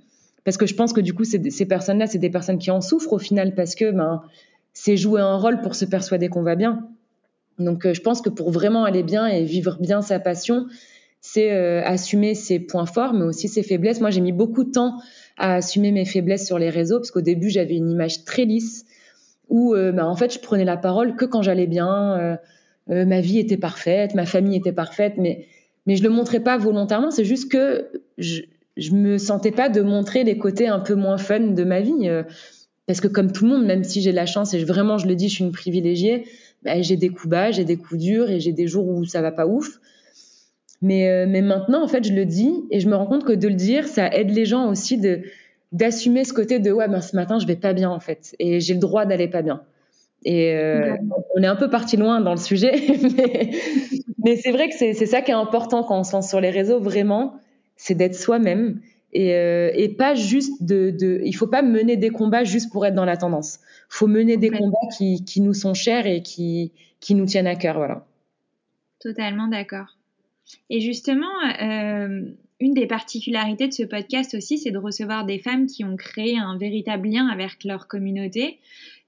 parce que je pense que du coup, ces personnes-là, c'est des personnes qui en souffrent au final, parce que ben, c'est jouer un rôle pour se persuader qu'on va bien. Donc euh, je pense que pour vraiment aller bien et vivre bien sa passion, c'est assumer ses points forts, mais aussi ses faiblesses. Moi, j'ai mis beaucoup de temps à assumer mes faiblesses sur les réseaux, parce qu'au début, j'avais une image très lisse, où bah, en fait, je prenais la parole que quand j'allais bien, ma vie était parfaite, ma famille était parfaite, mais mais je le montrais pas volontairement. C'est juste que je, je me sentais pas de montrer les côtés un peu moins fun de ma vie. Euh, parce que comme tout le monde, même si j'ai la chance et vraiment je le dis, je suis une privilégiée, bah, j'ai des coups bas, j'ai des coups durs et j'ai des jours où ça va pas ouf. Mais, euh, mais maintenant, en fait, je le dis et je me rends compte que de le dire, ça aide les gens aussi de d'assumer ce côté de ouais, ben ce matin je vais pas bien en fait et j'ai le droit d'aller pas bien. Et euh, on est un peu parti loin dans le sujet, mais, mais c'est vrai que c'est ça qui est important quand on se lance sur les réseaux, vraiment, c'est d'être soi-même et, euh, et, pas juste de, de, il faut pas mener des combats juste pour être dans la tendance. Faut mener des combats qui, qui nous sont chers et qui, qui nous tiennent à cœur, voilà. Totalement d'accord. Et justement, euh, une des particularités de ce podcast aussi, c'est de recevoir des femmes qui ont créé un véritable lien avec leur communauté.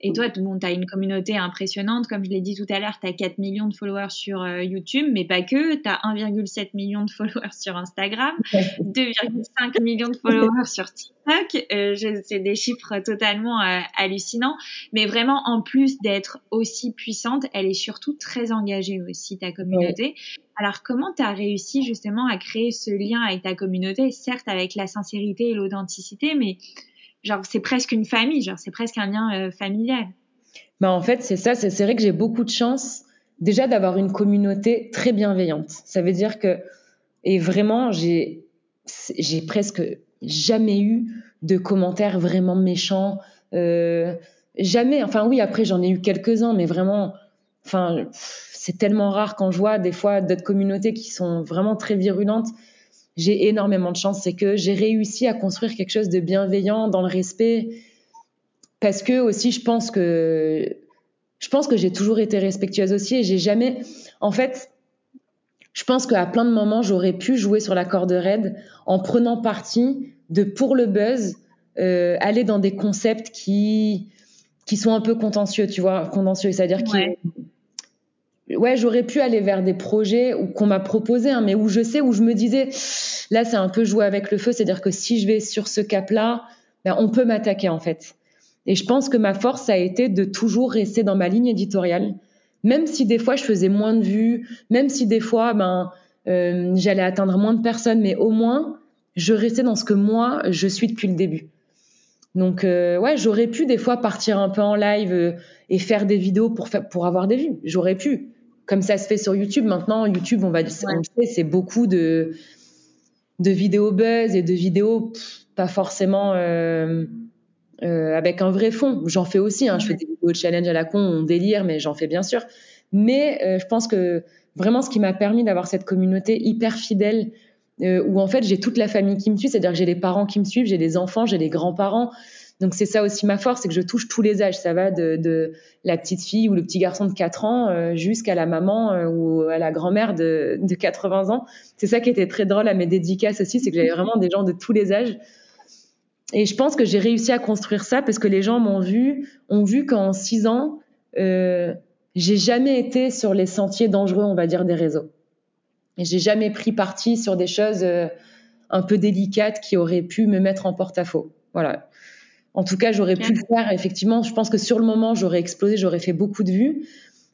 Et toi, bon, tu as une communauté impressionnante. Comme je l'ai dit tout à l'heure, tu as 4 millions de followers sur euh, YouTube, mais pas que. Tu as 1,7 million de followers sur Instagram, 2,5 millions de followers sur TikTok. Euh, c'est des chiffres totalement euh, hallucinants. Mais vraiment, en plus d'être aussi puissante, elle est surtout très engagée aussi, ta communauté. Alors, comment tu as réussi justement à créer ce lien avec ta communauté, certes avec la sincérité et l'authenticité, mais genre c'est presque une famille, genre c'est presque un lien euh, familial. Bah en fait c'est ça, c'est vrai que j'ai beaucoup de chance déjà d'avoir une communauté très bienveillante. Ça veut dire que et vraiment j'ai j'ai presque jamais eu de commentaires vraiment méchants. Euh, jamais. Enfin oui après j'en ai eu quelques uns, mais vraiment enfin c'est tellement rare quand je vois des fois d'autres communautés qui sont vraiment très virulentes j'ai énormément de chance, c'est que j'ai réussi à construire quelque chose de bienveillant dans le respect. Parce que aussi je pense que je pense que j'ai toujours été respectueuse aussi et j'ai jamais en fait je pense qu'à plein de moments j'aurais pu jouer sur la corde raide en prenant parti de pour le buzz euh, aller dans des concepts qui qui sont un peu contentieux, tu vois, contentieux, c'est-à-dire qui ouais, j'aurais pu aller vers des projets qu'on m'a proposé, hein, mais où je sais, où je me disais, là, c'est un peu jouer avec le feu, c'est-à-dire que si je vais sur ce cap-là, ben, on peut m'attaquer en fait. Et je pense que ma force a été de toujours rester dans ma ligne éditoriale, même si des fois je faisais moins de vues, même si des fois ben euh, j'allais atteindre moins de personnes, mais au moins je restais dans ce que moi je suis depuis le début. Donc euh, ouais, j'aurais pu des fois partir un peu en live euh, et faire des vidéos pour pour avoir des vues. J'aurais pu comme ça se fait sur YouTube. Maintenant, YouTube, on va dire, c'est beaucoup de, de vidéos buzz et de vidéos pas forcément euh, avec un vrai fond. J'en fais aussi. Hein, Je fais des vidéos de challenge à la con, on délire, mais j'en fais bien sûr. Mais je pense que vraiment, ce qui m'a permis d'avoir cette communauté hyper fidèle, où en fait j'ai toute la famille qui me suit, c'est-à-dire que j'ai les parents qui me suivent, j'ai les enfants, j'ai les grands-parents. Donc c'est ça aussi ma force, c'est que je touche tous les âges. Ça va de, de la petite fille ou le petit garçon de 4 ans euh, jusqu'à la maman euh, ou à la grand-mère de, de 80 ans. C'est ça qui était très drôle à mes dédicaces aussi, c'est que j'avais vraiment des gens de tous les âges. Et je pense que j'ai réussi à construire ça parce que les gens m'ont vu, ont vu qu'en 6 ans, euh, j'ai jamais été sur les sentiers dangereux, on va dire, des réseaux. Et j'ai jamais pris parti sur des choses euh, un peu délicates qui auraient pu me mettre en porte-à-faux. Voilà. En tout cas, j'aurais pu le faire. Effectivement, je pense que sur le moment, j'aurais explosé, j'aurais fait beaucoup de vues.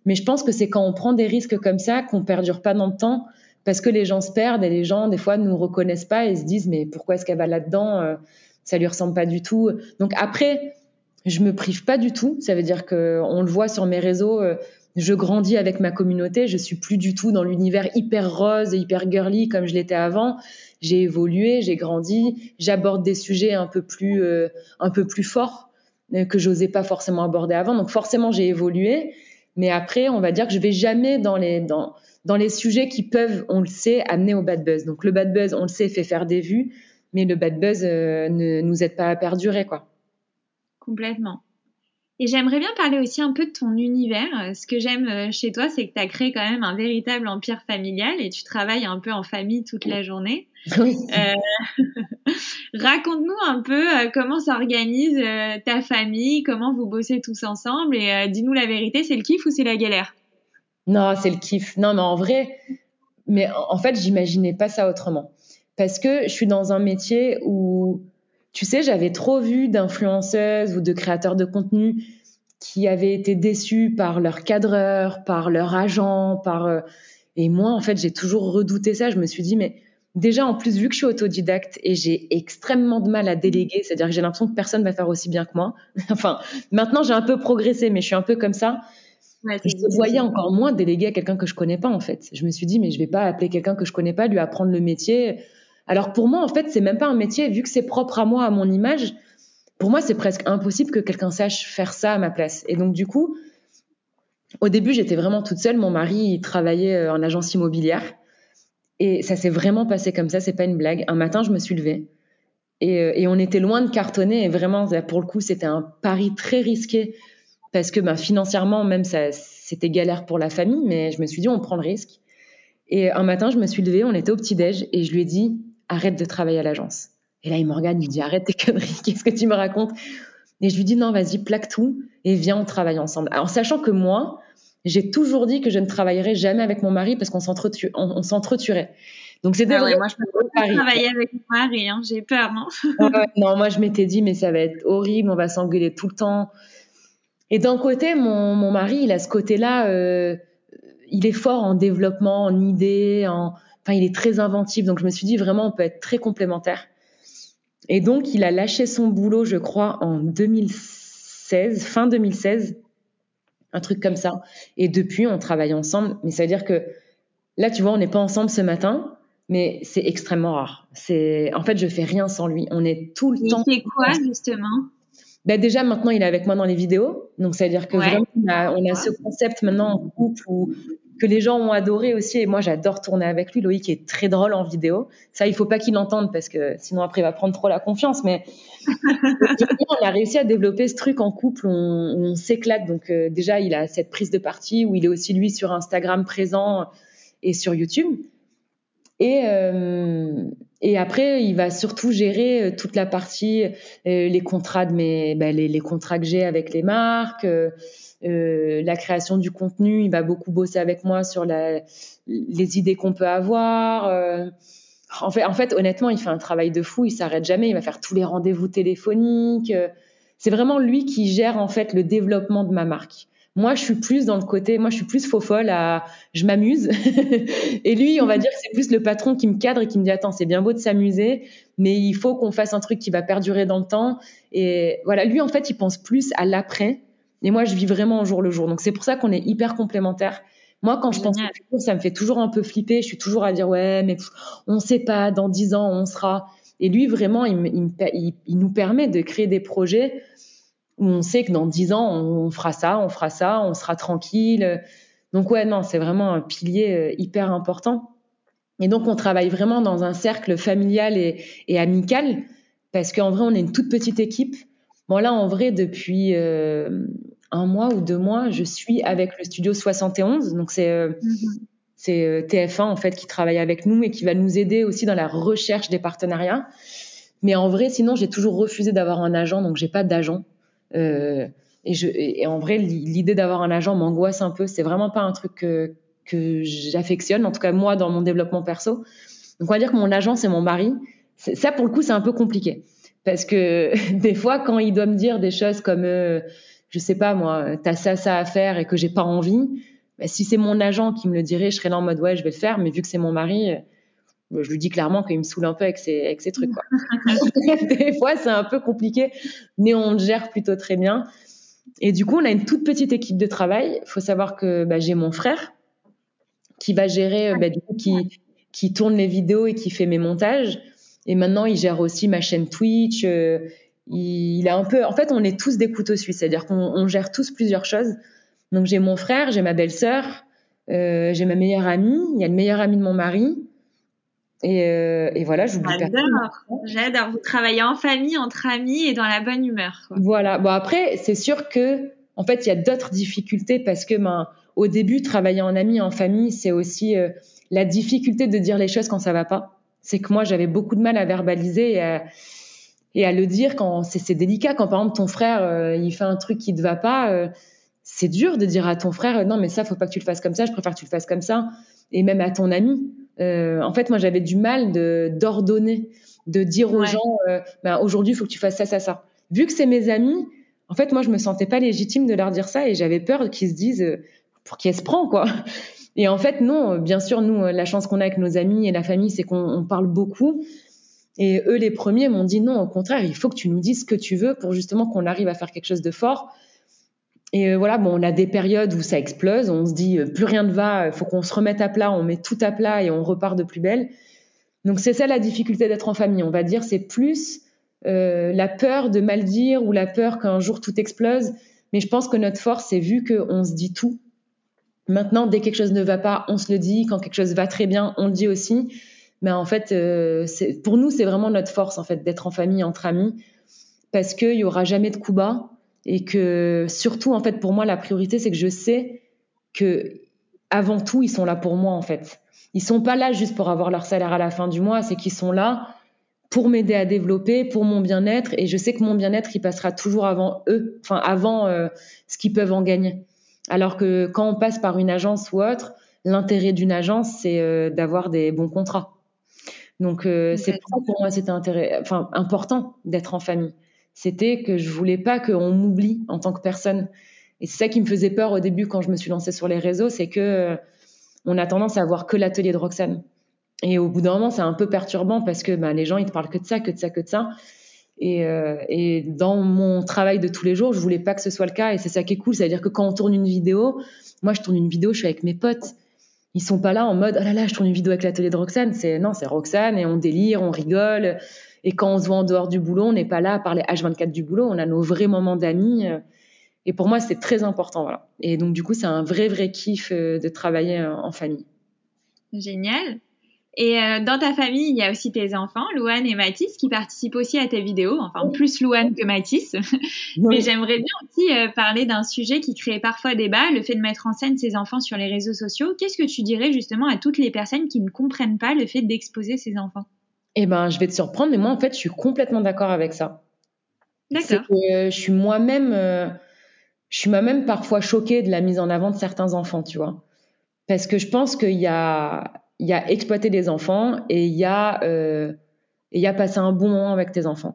Mais je pense que c'est quand on prend des risques comme ça qu'on perdure pas dans le temps parce que les gens se perdent et les gens, des fois, ne nous reconnaissent pas et se disent, mais pourquoi est-ce qu'elle va là-dedans? Euh, ça lui ressemble pas du tout. Donc après, je me prive pas du tout. Ça veut dire que on le voit sur mes réseaux. Je grandis avec ma communauté. Je suis plus du tout dans l'univers hyper rose et hyper girly comme je l'étais avant j'ai évolué, j'ai grandi, j'aborde des sujets un peu plus euh, un peu plus forts euh, que j'osais pas forcément aborder avant. Donc forcément j'ai évolué, mais après on va dire que je vais jamais dans les dans dans les sujets qui peuvent, on le sait, amener au bad buzz. Donc le bad buzz, on le sait, fait faire des vues, mais le bad buzz euh, ne nous aide pas à perdurer quoi. Complètement. Et j'aimerais bien parler aussi un peu de ton univers. Ce que j'aime euh, chez toi, c'est que tu as créé quand même un véritable empire familial et tu travailles un peu en famille toute la journée. Euh, raconte-nous un peu euh, comment s'organise ta famille, comment vous bossez tous ensemble et dis-nous la vérité, c'est le kiff ou c'est la galère? Non, c'est le kiff. Non, mais en vrai, mais en fait, j'imaginais pas ça autrement. Parce que je suis dans un métier où, tu sais, j'avais trop vu d'influenceuses ou de créateurs de contenu qui avaient été déçus par leur cadreur, par leur agent, par... Euh, et moi, en fait, j'ai toujours redouté ça. Je me suis dit, mais déjà, en plus, vu que je suis autodidacte et j'ai extrêmement de mal à déléguer, c'est-à-dire que j'ai l'impression que personne va faire aussi bien que moi. enfin, maintenant, j'ai un peu progressé, mais je suis un peu comme ça. je voyais encore moins déléguer à quelqu'un que je connais pas, en fait. Je me suis dit, mais je vais pas appeler quelqu'un que je connais pas, lui apprendre le métier. Alors pour moi, en fait, c'est même pas un métier, vu que c'est propre à moi, à mon image. Pour moi, c'est presque impossible que quelqu'un sache faire ça à ma place. Et donc, du coup, au début, j'étais vraiment toute seule. Mon mari, il travaillait euh, en agence immobilière. Et ça s'est vraiment passé comme ça, c'est pas une blague. Un matin, je me suis levée. Et, euh, on était loin de cartonner. Et vraiment, pour le coup, c'était un pari très risqué. Parce que ben, financièrement, même, c'était galère pour la famille. Mais je me suis dit, on prend le risque. Et un matin, je me suis levée, on était au petit-déj. Et je lui ai dit, arrête de travailler à l'agence. Et là, il me regarde, il me dit, arrête tes conneries, qu'est-ce que tu me racontes? Et je lui dis, non, vas-y, plaque tout et viens, on travaille ensemble. Alors, sachant que moi, j'ai toujours dit que je ne travaillerais jamais avec mon mari parce qu'on s'entretuerait. Donc c'était ah moi je peux pas travailler avec mon mari, hein, j'ai peur, non Non, moi je m'étais dit mais ça va être horrible, on va s'engueuler tout le temps. Et d'un côté, mon, mon, mari, il a ce côté-là, euh, il est fort en développement, en idées, en, enfin il est très inventif. Donc je me suis dit vraiment on peut être très complémentaires. Et donc il a lâché son boulot, je crois, en 2016, fin 2016 un truc comme ça. Et depuis, on travaille ensemble. Mais ça veut dire que là, tu vois, on n'est pas ensemble ce matin, mais c'est extrêmement rare. C'est, en fait, je fais rien sans lui. On est tout le temps. Il fait quoi justement? Ben déjà maintenant il est avec moi dans les vidéos, donc ça veut dire que vraiment on a, on a, ce concept maintenant en couple où que les gens ont adoré aussi. Et moi, j'adore tourner avec lui. Loïc est très drôle en vidéo. Ça, il faut pas qu'il l'entende parce que sinon après, il va prendre trop la confiance. Mais on a réussi à développer ce truc en couple. On, on s'éclate. Donc euh, déjà, il a cette prise de parti où il est aussi lui sur Instagram présent et sur YouTube. Et, euh, et après, il va surtout gérer euh, toute la partie, euh, les contrats de mes, ben, les, les, contrats que j'ai avec les marques. Euh, la création du contenu, il va beaucoup bosser avec moi sur la, les idées qu'on peut avoir. Euh, en fait, en fait, honnêtement, il fait un travail de fou. Il s'arrête jamais. Il va faire tous les rendez-vous téléphoniques. C'est vraiment lui qui gère en fait le développement de ma marque. Moi, je suis plus dans le côté, moi, je suis plus faux folle à, je m'amuse. et lui, on va dire que c'est plus le patron qui me cadre et qui me dit, attends, c'est bien beau de s'amuser, mais il faut qu'on fasse un truc qui va perdurer dans le temps. Et voilà, lui, en fait, il pense plus à l'après et moi, je vis vraiment au jour le jour. Donc, c'est pour ça qu'on est hyper complémentaires. Moi, quand je pense futur, ça me fait toujours un peu flipper. Je suis toujours à dire, ouais, mais on ne sait pas, dans dix ans, on sera. Et lui, vraiment, il, il, il, nous permet de créer des projets où on sait que dans dix ans, on fera ça, on fera ça, on sera tranquille. Donc, ouais, non, c'est vraiment un pilier euh, hyper important. Et donc, on travaille vraiment dans un cercle familial et, et amical parce qu'en vrai, on est une toute petite équipe. Bon, là, en vrai, depuis euh, un mois ou deux mois, je suis avec le studio 71. Donc, c'est euh, mm-hmm. c'est euh, TF1, en fait, qui travaille avec nous et qui va nous aider aussi dans la recherche des partenariats. Mais en vrai, sinon, j'ai toujours refusé d'avoir un agent, donc j'ai pas d'agent. Euh, et, je, et en vrai, l'idée d'avoir un agent m'angoisse un peu. C'est vraiment pas un truc que, que j'affectionne, en tout cas moi, dans mon développement perso. Donc, on va dire que mon agent, c'est mon mari. Ça, pour le coup, c'est un peu compliqué. Parce que des fois, quand il doit me dire des choses comme, euh, je sais pas moi, t'as ça, ça à faire et que j'ai pas envie, bah, si c'est mon agent qui me le dirait, je serais là en mode ouais, je vais le faire. Mais vu que c'est mon mari, euh, je lui dis clairement qu'il me saoule un peu avec ses, avec ses trucs. Quoi. des fois, c'est un peu compliqué, mais on le gère plutôt très bien. Et du coup, on a une toute petite équipe de travail. Il faut savoir que bah, j'ai mon frère qui va gérer, bah, du coup, qui, qui tourne les vidéos et qui fait mes montages. Et maintenant, il gère aussi ma chaîne Twitch. Euh, il, a un peu, en fait, on est tous des couteaux suisses, c'est-à-dire qu'on gère tous plusieurs choses. Donc j'ai mon frère, j'ai ma belle-sœur, euh, j'ai ma meilleure amie, il y a le meilleur ami de mon mari. Et, euh, et voilà, j'oublie J'adore, j'adore. Vous travaillez en famille, entre amis et dans la bonne humeur. Quoi. Voilà. Bon après, c'est sûr que en fait, il y a d'autres difficultés parce que ben, au début, travailler en ami, en famille, c'est aussi euh, la difficulté de dire les choses quand ça va pas c'est que moi j'avais beaucoup de mal à verbaliser et à, et à le dire quand c'est délicat quand par exemple ton frère euh, il fait un truc qui te va pas euh, c'est dur de dire à ton frère non mais ça faut pas que tu le fasses comme ça je préfère que tu le fasses comme ça et même à ton ami en fait, moi, j'avais du mal d'ordonner, de dire aux gens, ben, aujourd'hui, il faut que tu fasses ça, ça, ça. Vu que c'est mes amis, en fait, moi, je me sentais pas légitime de leur dire ça et j'avais peur qu'ils se disent pour qui elle se prend, quoi. Et en fait, non, bien sûr, nous, la chance qu'on a avec nos amis et la famille, c'est qu'on parle beaucoup. Et eux, les premiers, m'ont dit non, au contraire, il faut que tu nous dises ce que tu veux pour justement qu'on arrive à faire quelque chose de fort. Et euh, voilà, bon, on a des périodes où ça explose, on se dit euh, plus rien ne va, il faut qu'on se remette à plat, on met tout à plat et on repart de plus belle. Donc c'est ça la difficulté d'être en famille, on va dire, c'est plus euh, la peur de mal dire ou la peur qu'un jour tout explose. Mais je pense que notre force, c'est vu qu'on se dit tout. Maintenant, dès que quelque chose ne va pas, on se le dit. Quand quelque chose va très bien, on le dit aussi. Mais en fait, euh, pour nous, c'est vraiment notre force en fait d'être en famille, entre amis, parce qu'il y aura jamais de coups bas et que surtout en fait pour moi la priorité c'est que je sais que avant tout ils sont là pour moi en fait. Ils sont pas là juste pour avoir leur salaire à la fin du mois, c'est qu'ils sont là pour m'aider à développer, pour mon bien-être et je sais que mon bien-être il passera toujours avant eux, enfin avant euh, ce qu'ils peuvent en gagner. Alors que quand on passe par une agence ou autre, l'intérêt d'une agence c'est euh, d'avoir des bons contrats. Donc euh, c'est pour pour moi c'était enfin important d'être en famille. C'était que je voulais pas qu'on m'oublie en tant que personne. Et c'est ça qui me faisait peur au début quand je me suis lancée sur les réseaux, c'est que euh, on a tendance à voir que l'atelier de Roxane. Et au bout d'un moment, c'est un peu perturbant parce que bah, les gens ils te parlent que de ça, que de ça, que de ça. Et, euh, et dans mon travail de tous les jours, je voulais pas que ce soit le cas. Et c'est ça qui est cool, c'est-à-dire que quand on tourne une vidéo, moi je tourne une vidéo, je suis avec mes potes. Ils sont pas là en mode oh là là je tourne une vidéo avec l'atelier de Roxane. C'est non c'est Roxane et on délire on rigole. Et quand on se voit en dehors du boulot on n'est pas là à parler H24 du boulot. On a nos vrais moments d'amis. Et pour moi c'est très important voilà. Et donc du coup c'est un vrai vrai kiff euh, de travailler en famille. Génial et euh, dans ta famille, il y a aussi tes enfants, Louane et Mathis, qui participent aussi à tes vidéos, enfin plus Louane que Mathis. Mais j'aimerais bien aussi euh, parler d'un sujet qui crée parfois débat, le fait de mettre en scène ses enfants sur les réseaux sociaux. Qu'est-ce que tu dirais justement à toutes les personnes qui ne comprennent pas le fait d'exposer ses enfants? Eh ben, je vais te surprendre, mais moi en fait, je suis complètement d'accord avec ça. D'accord. je suis moi-même, euh, je suis moi-même parfois choquée de la mise en avant de certains enfants, tu vois, parce que je pense qu'il y a il y a exploiter des enfants et il y a euh, il y a passer un bon moment avec tes enfants.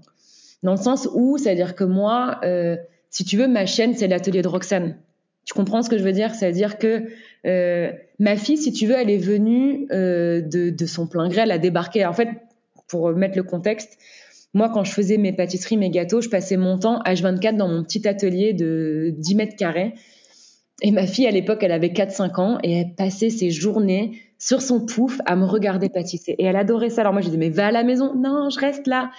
Dans le sens où, c'est-à-dire que moi, euh, si tu veux, ma chaîne, c'est l'atelier de Roxane. Tu comprends ce que je veux dire? C'est-à-dire que euh, ma fille, si tu veux, elle est venue euh, de, de son plein gré, elle a débarqué. En fait, pour mettre le contexte, moi, quand je faisais mes pâtisseries, mes gâteaux, je passais mon temps H24 dans mon petit atelier de 10 mètres carrés. Et ma fille, à l'époque, elle avait 4-5 ans et elle passait ses journées sur son pouf à me regarder pâtisser. Et elle adorait ça. Alors moi, je disais, mais va à la maison. Non, je reste là.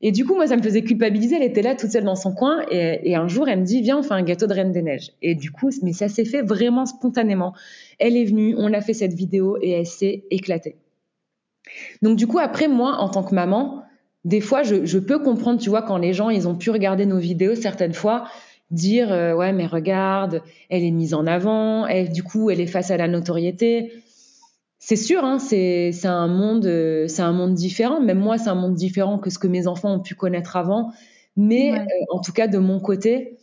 Et du coup, moi, ça me faisait culpabiliser. Elle était là toute seule dans son coin. Et, un jour, elle me dit, viens, on fait un gâteau de Reine des Neiges. Et du coup, mais ça s'est fait vraiment spontanément. Elle est venue, on a fait cette vidéo et elle s'est éclatée. Donc du coup, après, moi, en tant que maman, des fois, je, je, peux comprendre, tu vois, quand les gens, ils ont pu regarder nos vidéos, certaines fois, dire, euh, ouais, mais regarde, elle est mise en avant, elle, du coup, elle est face à la notoriété c'est sûr, hein, c'est un monde, euh, c'est un monde différent. Même moi, c'est un monde différent que ce que mes enfants ont pu connaître avant. Mais euh, en tout cas, de mon côté,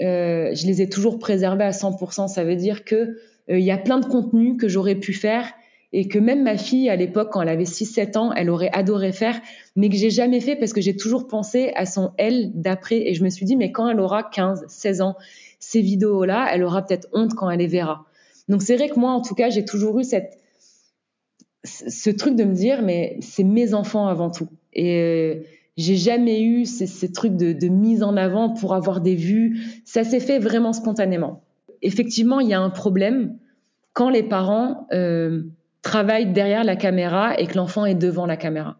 euh, je les ai toujours préservés à 100%. Ça veut dire que il y a plein de contenus que j'aurais pu faire et que même ma fille à l'époque, quand elle avait 6-7 ans, elle aurait adoré faire, mais que j'ai jamais fait parce que j'ai toujours pensé à son elle d'après. Et je me suis dit, mais quand elle aura 15, 16 ans, ces vidéos-là, elle aura peut-être honte quand elle les verra. Donc c'est vrai que moi, en tout cas, j'ai toujours eu cette ce truc de me dire, mais c'est mes enfants avant tout. Et euh, j'ai jamais eu ces, trucs de, de, mise en avant pour avoir des vues. Ça s'est fait vraiment spontanément. Effectivement, il y a un problème quand les parents euh, travaillent derrière la caméra et que l'enfant est devant la caméra.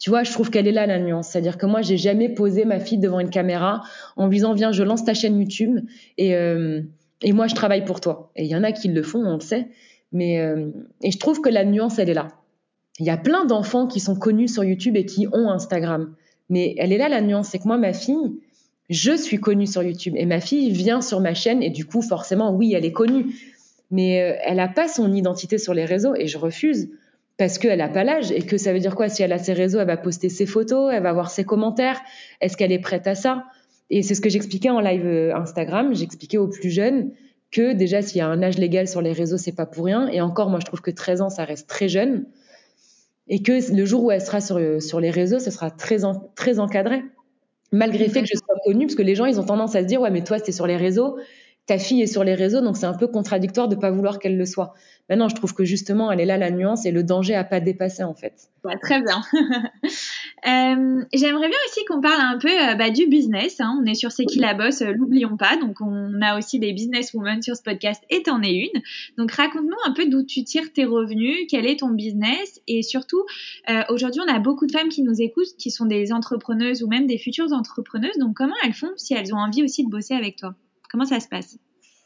Tu vois, je trouve qu'elle est là la nuance. C'est-à-dire que moi, j'ai jamais posé ma fille devant une caméra en lui disant viens, je lance ta chaîne YouTube et euh, et moi je travaille pour toi. Et il y en a qui le font, on le sait. Mais euh, et je trouve que la nuance, elle est là. Il y a plein d'enfants qui sont connus sur YouTube et qui ont Instagram. Mais elle est là la nuance, c'est que moi, ma fille, je suis connue sur YouTube et ma fille vient sur ma chaîne et du coup, forcément, oui, elle est connue. Mais euh, elle n'a pas son identité sur les réseaux et je refuse parce qu'elle n'a pas l'âge et que ça veut dire quoi? Si elle a ses réseaux, elle va poster ses photos, elle va voir ses commentaires. Est-ce qu'elle est prête à ça? Et c'est ce que j'expliquais en live euh, Instagram. J'expliquais aux plus jeunes que déjà s'il y a un âge légal sur les réseaux, c'est pas pour rien. Et encore, moi je trouve que 13 ans, ça reste très jeune. Et que le jour où elle sera sur, sur les réseaux, ce sera très, très encadré. Malgré le fait que je sois connue, parce que les gens, ils ont tendance à se dire, ouais, mais toi, es sur les réseaux, ta fille est sur les réseaux, donc c'est un peu contradictoire de pas vouloir qu'elle le soit. Maintenant, je trouve que justement, elle est là la nuance et le danger à pas dépasser en fait. très bien. euh, J'aimerais bien aussi qu'on parle un peu euh, bah, du business. Hein. On est sur C'est qui la bosse, euh, l'oublions pas. Donc on a aussi des business women sur ce podcast et t'en es une. Donc raconte-nous un peu d'où tu tires tes revenus, quel est ton business et surtout euh, aujourd'hui on a beaucoup de femmes qui nous écoutent, qui sont des entrepreneuses ou même des futures entrepreneuses. Donc comment elles font si elles ont envie aussi de bosser avec toi? Comment ça se passe?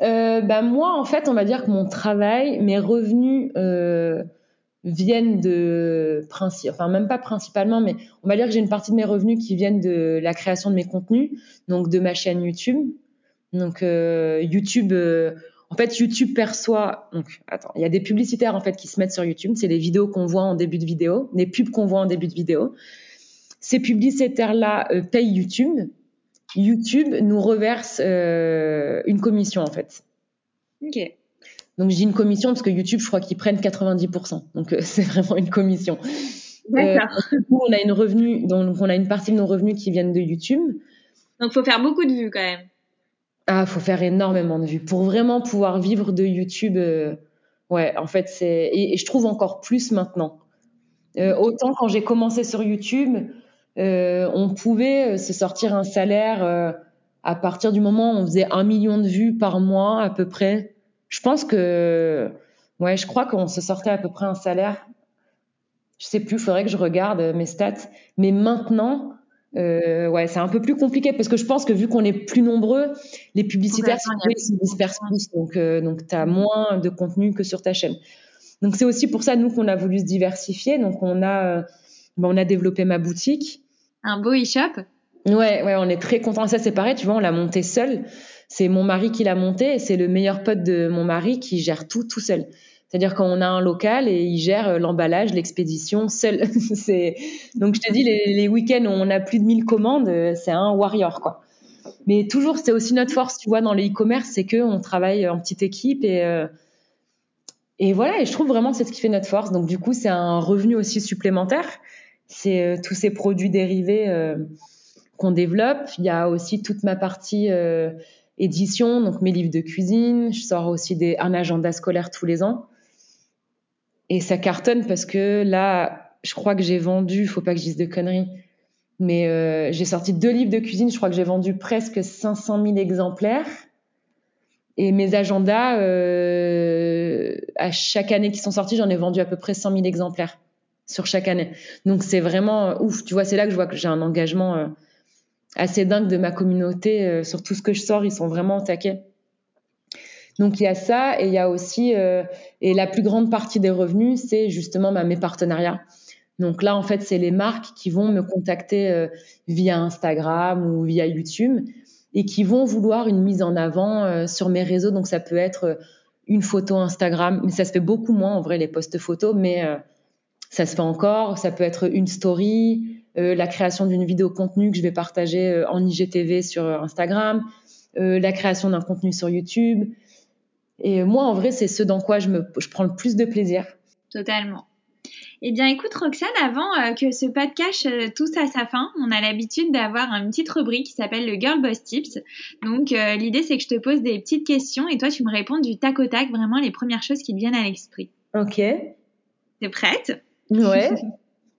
Euh, bah, Moi, en fait, on va dire que mon travail, mes revenus euh, viennent de enfin même pas principalement, mais on va dire que j'ai une partie de mes revenus qui viennent de la création de mes contenus, donc de ma chaîne YouTube. Donc euh, YouTube, en fait, YouTube perçoit. Donc, attends, il y a des publicitaires en fait qui se mettent sur YouTube. C'est les vidéos qu'on voit en début de vidéo, les pubs qu'on voit en début de vidéo. Ces publicitaires-là payent YouTube YouTube nous reverse euh, une commission en fait. Ok. Donc j'ai une commission parce que YouTube, je crois qu'ils prennent 90%. Donc euh, c'est vraiment une commission. D'accord. Euh, on a une revenu, donc on a une partie de nos revenus qui viennent de YouTube. Donc faut faire beaucoup de vues quand même. Ah, faut faire énormément de vues pour vraiment pouvoir vivre de YouTube. Euh, ouais, en fait c'est et, et, je trouve encore plus maintenant. Euh, autant quand j'ai commencé sur YouTube, on pouvait euh, se sortir un salaire euh, à partir du moment où on faisait un million de vues par mois à peu près. Je pense que, ouais, je crois qu'on se sortait à peu près un salaire. Je sais plus, faudrait que je regarde mes stats. Mais maintenant, euh, ouais, c'est un peu plus compliqué parce que je pense que vu qu'on est plus nombreux, les publicitaires se dispersent plus, donc euh, donc t'as moins de contenu que sur ta chaîne. Donc c'est aussi pour ça nous qu'on a voulu se diversifier. Donc on a ben, on a développé ma boutique un beau e-shop. Ouais, ouais, on est très content. Ça, c'est pareil, tu vois, on l'a monté seul. C'est mon mari qui l'a monté et c'est le meilleur pote de mon mari qui gère tout tout seul. C'est-à-dire qu'on a un local et il gère euh, l'emballage, l'expédition seul. donc je te dis les, les week-ends où on a plus de 1000 commandes, euh, c'est un warrior quoi. Mais toujours, c'est aussi notre force, tu vois, dans le e-commerce, c'est que on travaille en petite équipe et euh, et voilà. Et je trouve vraiment que c'est ce qui fait notre force. Donc du coup, c'est un revenu aussi supplémentaire c'est euh, tous ces produits dérivés euh, qu'on développe. Il y a aussi toute ma partie euh, édition, donc mes livres de cuisine. Je sors aussi des, un agenda scolaire tous les ans. Et ça cartonne parce que là, je crois que j'ai vendu, faut pas que je dise de conneries, mais j'ai sorti deux livres de cuisine. Je crois que j'ai vendu presque 500 000 exemplaires. Et mes agendas, à chaque année qui sont sortis, j'en ai vendu à peu près 100 000 exemplaires sur chaque année. Donc c'est vraiment euh, ouf. Tu vois, c'est là que je vois que j'ai un engagement euh, assez dingue de ma communauté euh, sur tout ce que je sors. Ils sont vraiment taqués. Donc il y a ça et il y a aussi et la plus grande partie des revenus, c'est justement bah, mes partenariats. Donc là, en fait, c'est les marques qui vont me contacter via Instagram ou via YouTube et qui vont vouloir une mise en avant sur mes réseaux. Donc ça peut être une photo Instagram, mais ça se fait beaucoup moins en vrai les posts photos, mais ça se fait encore. Ça peut être une story, euh, la création d'une vidéo contenu que je vais partager euh, en IGTV sur Instagram, euh, la création d'un contenu sur YouTube. Et moi, en vrai, c'est ce dans quoi je, me, je prends le plus de plaisir. Totalement. Eh bien, écoute, Roxane, avant que ce podcast touche à sa fin, on a l'habitude d'avoir une petite rubrique qui s'appelle le Girl Boss Tips. Donc, l'idée, c'est que je te pose des petites questions et toi, tu me réponds du tac au tac, vraiment les premières choses qui te viennent à l'esprit. Ok. T'es prête? Ouais.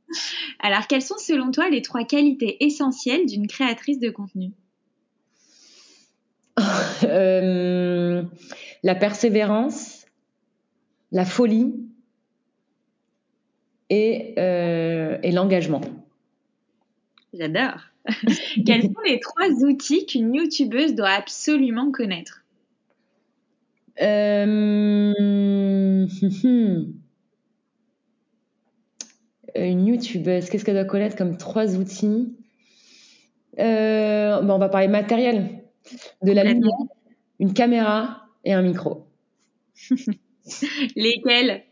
Alors, quelles sont selon toi les trois qualités essentielles d'une créatrice de contenu? Euh, La persévérance, la folie et, euh, et l'engagement. J'adore. quels sont les trois outils qu'une youtubeuse doit absolument connaître? Euh... une youtubeuse, qu'est-ce qu'elle doit connaître comme trois outils euh, ben On va parler matériel. De la lumière, une caméra et un micro. Lesquels?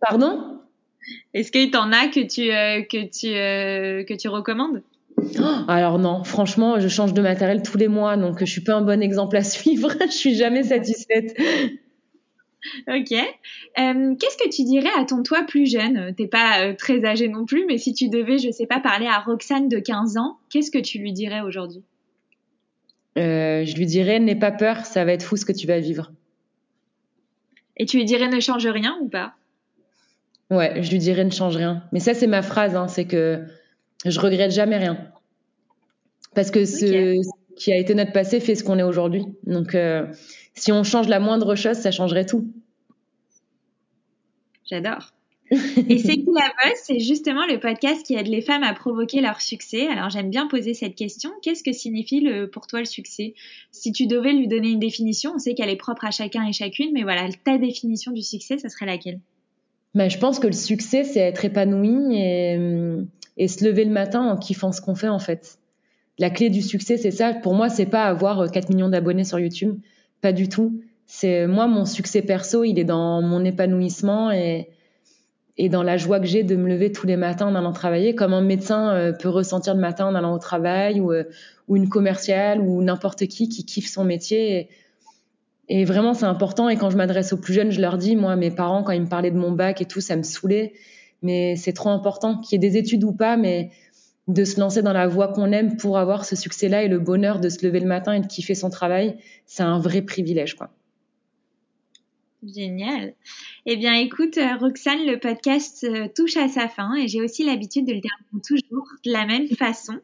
Pardon? Est-ce qu'il t'en a que tu, euh, que tu, euh, que tu recommandes? Oh, alors non, franchement, je change de matériel tous les mois, donc je suis pas un bon exemple à suivre. je suis jamais satisfaite. Ok. Euh, qu'est-ce que tu dirais à ton toi plus jeune? T'es pas euh, très âgé non plus, mais si tu devais, je sais pas, parler à Roxane de 15 ans, qu'est-ce que tu lui dirais aujourd'hui? Euh, Je lui dirais n'aie pas peur, ça va être fou ce que tu vas vivre. Et tu lui dirais ne change rien ou pas? Ouais, je lui dirais ne change rien. Mais ça, c'est ma phrase, hein, c'est que je regrette jamais rien. Parce que ce qui a été notre passé fait ce qu'on est aujourd'hui. Donc, si on change la moindre chose, ça changerait tout. J'adore. Et C'est qui la bosse C'est justement le podcast qui aide les femmes à provoquer leur succès. Alors j'aime bien poser cette question. Qu'est-ce que signifie le, pour toi le succès? Si tu devais lui donner une définition, on sait qu'elle est propre à chacun et chacune, mais voilà, ta définition du succès, ça serait laquelle? Ben, Je pense que le succès, c'est être épanoui et, et se lever le matin en kiffant ce qu'on fait en fait. La clé du succès, c'est ça. Pour moi, c'est pas avoir 4 millions d'abonnés sur YouTube. Pas du tout. C'est moi mon succès perso, il est dans mon épanouissement et et dans la joie que j'ai de me lever tous les matins en allant travailler, comme un médecin euh, peut ressentir le matin en allant au travail, ou, euh, ou une commerciale, ou n'importe qui qui kiffe son métier. Et, vraiment, c'est important. Et quand je m'adresse aux plus jeunes, je leur dis, moi, mes parents, quand ils me parlaient de mon bac et tout, ça me saoulait. Mais c'est trop important, qu'il y ait des études ou pas, mais de se lancer dans la voie qu'on aime pour avoir ce succès-là et le bonheur de se lever le matin et de kiffer son travail, c'est un vrai privilège, quoi. Génial. Eh bien, écoute, euh, Roxane, le podcast euh, touche à sa fin et j'ai aussi l'habitude de le terminer toujours de la même façon.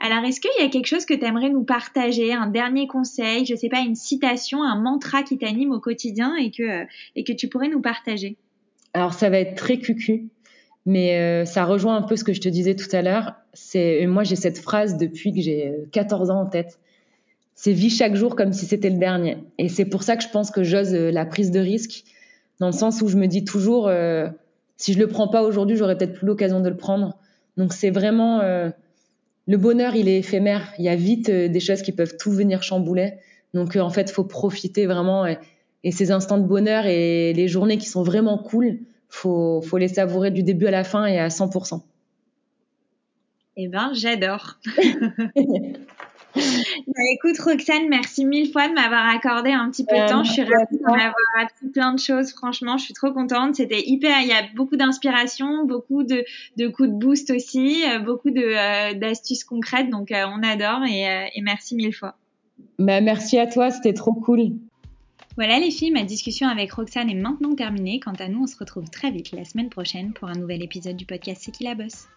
Alors, est-ce qu'il y a quelque chose que tu aimerais nous partager, un dernier conseil, je sais pas, une citation, un mantra qui t'anime au quotidien et que, euh, et que tu pourrais nous partager? Alors, ça va être très cucu, mais euh, ça rejoint un peu ce que je te disais tout à l'heure. C'est moi j'ai cette phrase depuis que j'ai 14 ans en tête. C'est vis chaque jour comme si c'était le dernier. Et c'est pour ça que je pense que j'ose euh, la prise de risque, dans le sens où je me dis toujours euh, si je le prends pas aujourd'hui, j'aurai peut-être plus l'occasion de le prendre. Donc c'est vraiment le bonheur, il est éphémère. Il y a vite des choses qui peuvent tout venir chambouler. Donc en fait, faut profiter vraiment et, et ces instants de bonheur et les journées qui sont vraiment cool faut, faut les savourer du début à la fin et à 100%. Eh ben, j'adore. Bah, écoute, Roxane, merci mille fois de m'avoir accordé un petit peu de temps. Je suis ravie d'en avoir appris plein de choses. Franchement, je suis trop contente. C'était hyper. Il y a beaucoup d'inspiration, beaucoup de, de, coups de boost aussi, euh, beaucoup de, euh, d'astuces concrètes. Donc, euh, on adore et, et, merci mille fois. Bah, merci à toi. C'était trop cool. Voilà les filles, ma discussion avec Roxane est maintenant terminée. Quant à nous, on se retrouve très vite la semaine prochaine pour un nouvel épisode du podcast C'est qui la bosse?